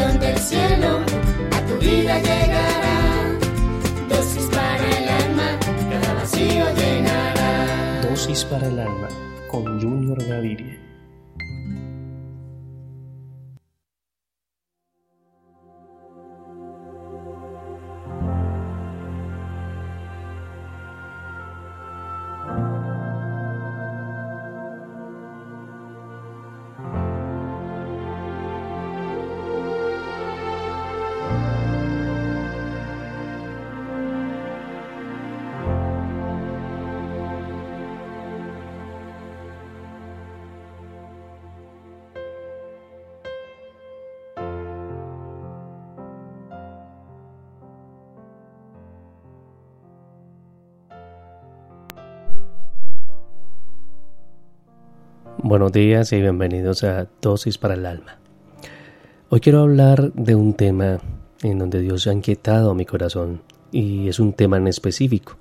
Bendición del cielo a tu vida llegará. Dosis para el alma, cada vacío llenará. Dosis para el alma con Junior Gaviria. Buenos días y bienvenidos a Dosis para el Alma. Hoy quiero hablar de un tema en donde Dios ha inquietado mi corazón y es un tema en específico.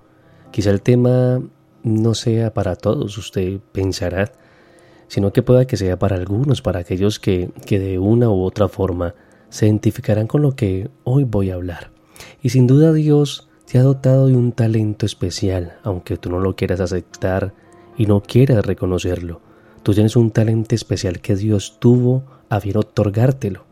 Quizá el tema no sea para todos, usted pensará, sino que pueda que sea para algunos, para aquellos que, que de una u otra forma se identificarán con lo que hoy voy a hablar. Y sin duda Dios te ha dotado de un talento especial, aunque tú no lo quieras aceptar y no quieras reconocerlo. Tú tienes un talento especial que Dios tuvo a bien otorgártelo.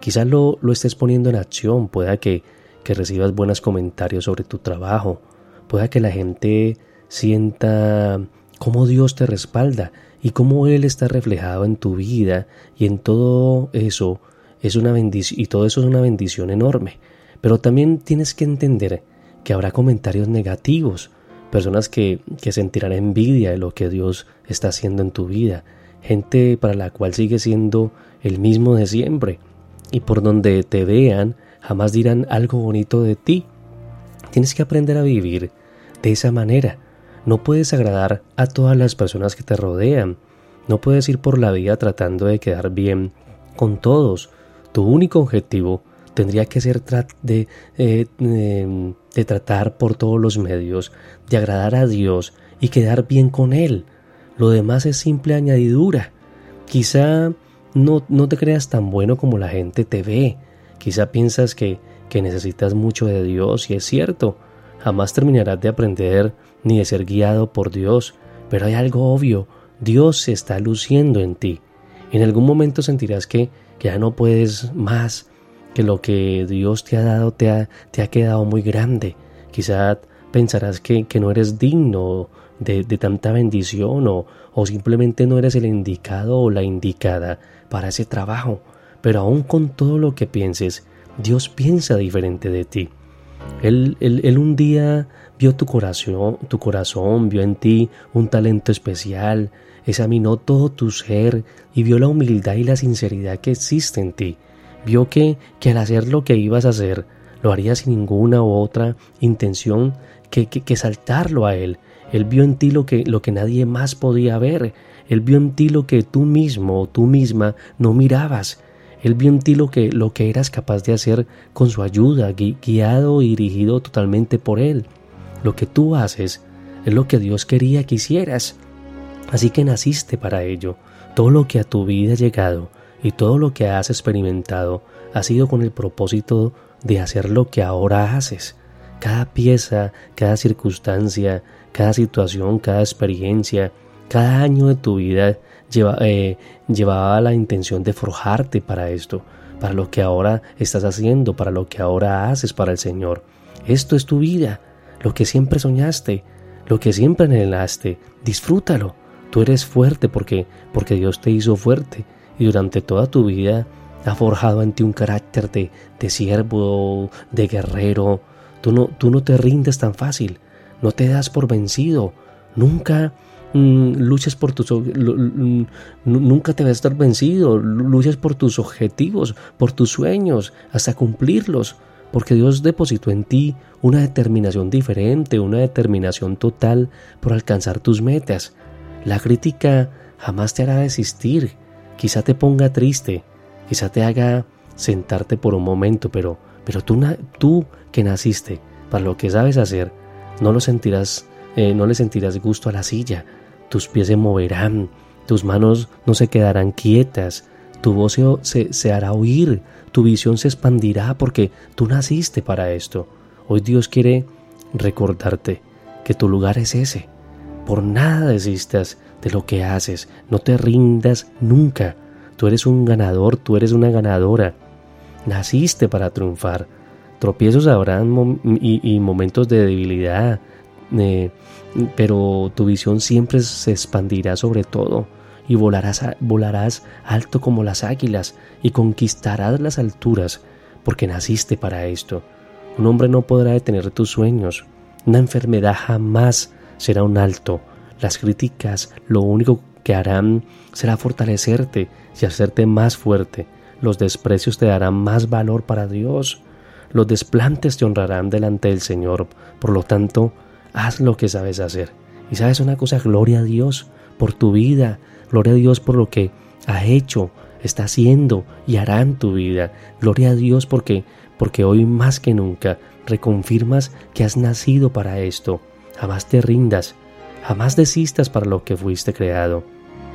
Quizás lo, lo estés poniendo en acción, pueda que, que recibas buenos comentarios sobre tu trabajo, pueda que la gente sienta cómo Dios te respalda y cómo Él está reflejado en tu vida y en todo eso es una bendición y todo eso es una bendición enorme. Pero también tienes que entender que habrá comentarios negativos, personas que, que sentirán envidia de lo que Dios está haciendo en tu vida, gente para la cual sigue siendo el mismo de siempre, y por donde te vean jamás dirán algo bonito de ti. Tienes que aprender a vivir de esa manera. No puedes agradar a todas las personas que te rodean. No puedes ir por la vida tratando de quedar bien con todos. Tu único objetivo tendría que ser de, eh, de tratar por todos los medios, de agradar a Dios y quedar bien con Él. Lo demás es simple añadidura. Quizá no, no te creas tan bueno como la gente te ve. Quizá piensas que, que necesitas mucho de Dios y es cierto. Jamás terminarás de aprender ni de ser guiado por Dios. Pero hay algo obvio. Dios se está luciendo en ti. En algún momento sentirás que, que ya no puedes más, que lo que Dios te ha dado te ha, te ha quedado muy grande. Quizá pensarás que, que no eres digno de, de tanta bendición o, o simplemente no eres el indicado o la indicada para ese trabajo. Pero aún con todo lo que pienses, Dios piensa diferente de ti. Él, él, él, un día vio tu corazón, tu corazón, vio en ti un talento especial, examinó todo tu ser y vio la humildad y la sinceridad que existe en ti. Vio que, que al hacer lo que ibas a hacer, lo harías sin ninguna u otra intención que, que, saltarlo a Él. Él vio en ti lo que, lo que nadie más podía ver. Él vio en ti lo que tú mismo o tú misma no mirabas. Él vio en ti lo que, lo que eras capaz de hacer con su ayuda, guiado y dirigido totalmente por Él. Lo que tú haces es lo que Dios quería que hicieras. Así que naciste para ello. Todo lo que a tu vida ha llegado y todo lo que has experimentado ha sido con el propósito de hacer lo que ahora haces. Cada pieza, cada circunstancia, cada situación, cada experiencia, cada año de tu vida eh, llevaba la intención de forjarte para esto, para lo que ahora estás haciendo, para lo que ahora haces para el Señor. Esto es tu vida, lo que siempre soñaste, lo que siempre anhelaste. Disfrútalo. Tú eres fuerte porque, porque Dios te hizo fuerte durante toda tu vida ha forjado en ti un carácter de, siervo, de guerrero. Tú no, tú no te rindes tan fácil, no te das por vencido, nunca, mm, luches por tus nunca te vas a estar vencido, luches por tus objetivos, por tus sueños, hasta cumplirlos, porque Dios depositó en ti una determinación diferente, una determinación total por alcanzar tus metas. La crítica jamás te hará desistir, quizá te ponga triste, quizá te haga sentarte por un momento, pero, pero tú, tú que naciste para lo que sabes hacer, no lo sentirás, eh, no le sentirás gusto a la silla, tus pies se moverán, tus manos no se quedarán quietas, tu voz se, se hará oír, tu visión se expandirá porque tú naciste para esto. Hoy Dios quiere recordarte que tu lugar es ese. Por nada desistas de lo que haces, no te rindas nunca. Tú eres un ganador, tú eres una ganadora. Naciste para triunfar. Tropiezos habrán y, momentos de debilidad, eh, pero tu visión siempre se expandirá sobre todo y volarás, volarás alto como las águilas y conquistarás las alturas porque naciste para esto. Un hombre no podrá detener tus sueños. Una enfermedad jamás será un alto. Las críticas lo único que harán será fortalecerte y hacerte más fuerte. Los desprecios te darán más valor para Dios. Los desplantes te honrarán delante del Señor. Por lo tanto, haz lo que sabes hacer. Y sabes una cosa, gloria a Dios por tu vida, gloria a Dios por lo que ha hecho, está haciendo y hará en tu vida. Gloria a Dios porque porque hoy más que nunca reconfirmas que has nacido para esto. Jamás te rindas, jamás desistas para lo que fuiste creado.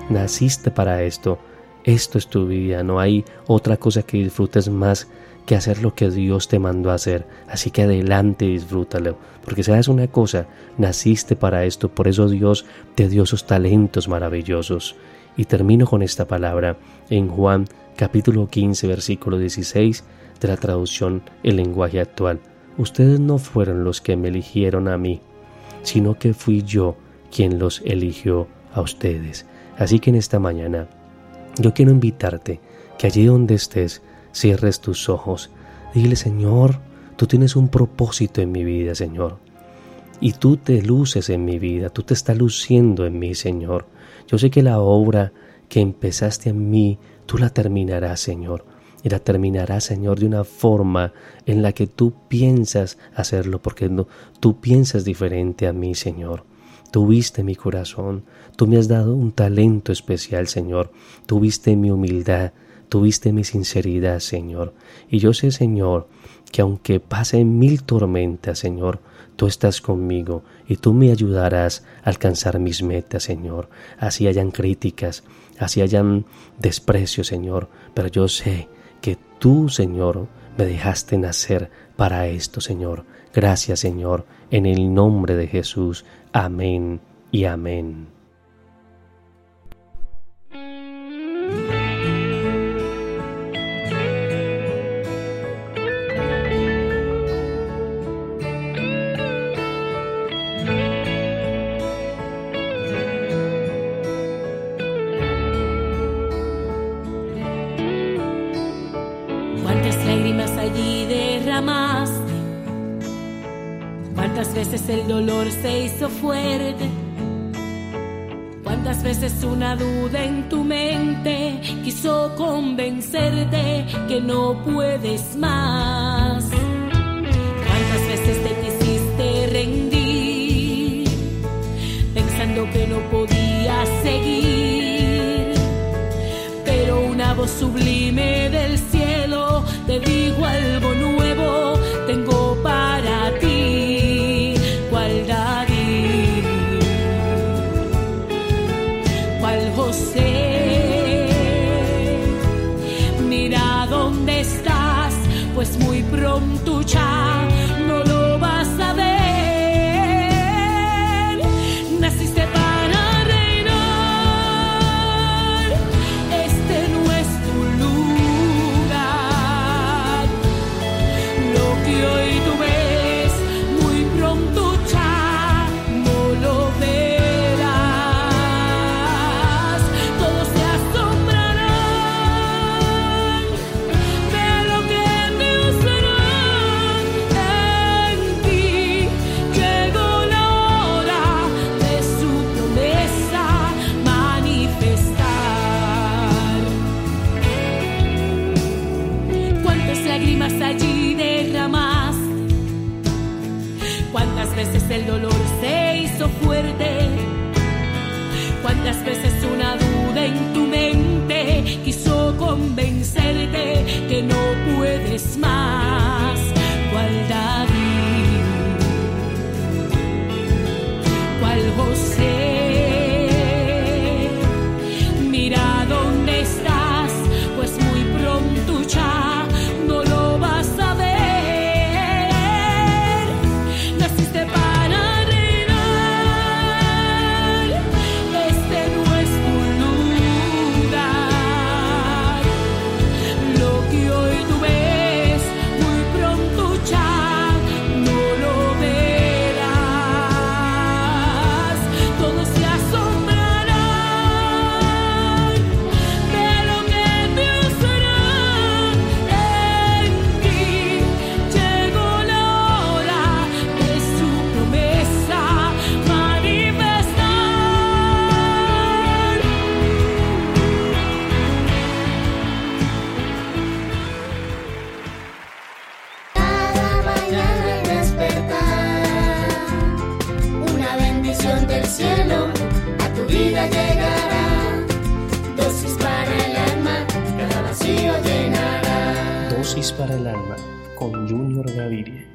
Naciste para esto. Esto es tu vida, no hay otra cosa que disfrutes más que hacer lo que Dios te mandó a hacer. Así que adelante disfrútalo. Porque sabes una cosa, naciste para esto, por eso Dios te dio esos talentos maravillosos. Y termino con esta palabra en Juan capítulo 15 versículo 16 de la traducción El lenguaje actual. Ustedes no fueron los que me eligieron a mí, sino que fui yo quien los eligió a ustedes. Así que en esta mañana yo quiero invitarte que allí donde estés, cierres tus ojos. Dile, Señor, tú tienes un propósito en mi vida, Señor. Y tú te luces en mi vida, tú te estás luciendo en mí, Señor. Yo sé que la obra que empezaste en mí, tú la terminarás, Señor. Y la terminarás, Señor, de una forma en la que tú piensas hacerlo, porque tú piensas diferente a mí, Señor. Tú viste mi corazón, tú me has dado un talento especial, Señor. Tú viste mi humildad, tuviste mi sinceridad, Señor. Y yo sé, Señor, que aunque pasen mil tormentas, Señor, tú estás conmigo y tú me ayudarás a alcanzar mis metas, Señor. Así hayan críticas, así hayan desprecio, Señor, pero yo sé que tú, Señor, me dejaste nacer para esto, Señor. Gracias, Señor, en el nombre de Jesús. Amén y amén. Veces el dolor se hizo fuerte. Cuántas veces una duda en tu mente quiso convencerte que no puedes más. Cuántas veces te quisiste rendir pensando que no podías seguir. Pero una voz sublime del cielo te dijo algo nuevo, Mira dónde estás, pues muy pronto ya no puedes más. Vida llegará. Dosis para el alma, cada vacío llenará. Dosis para el alma con Junior Gaviria.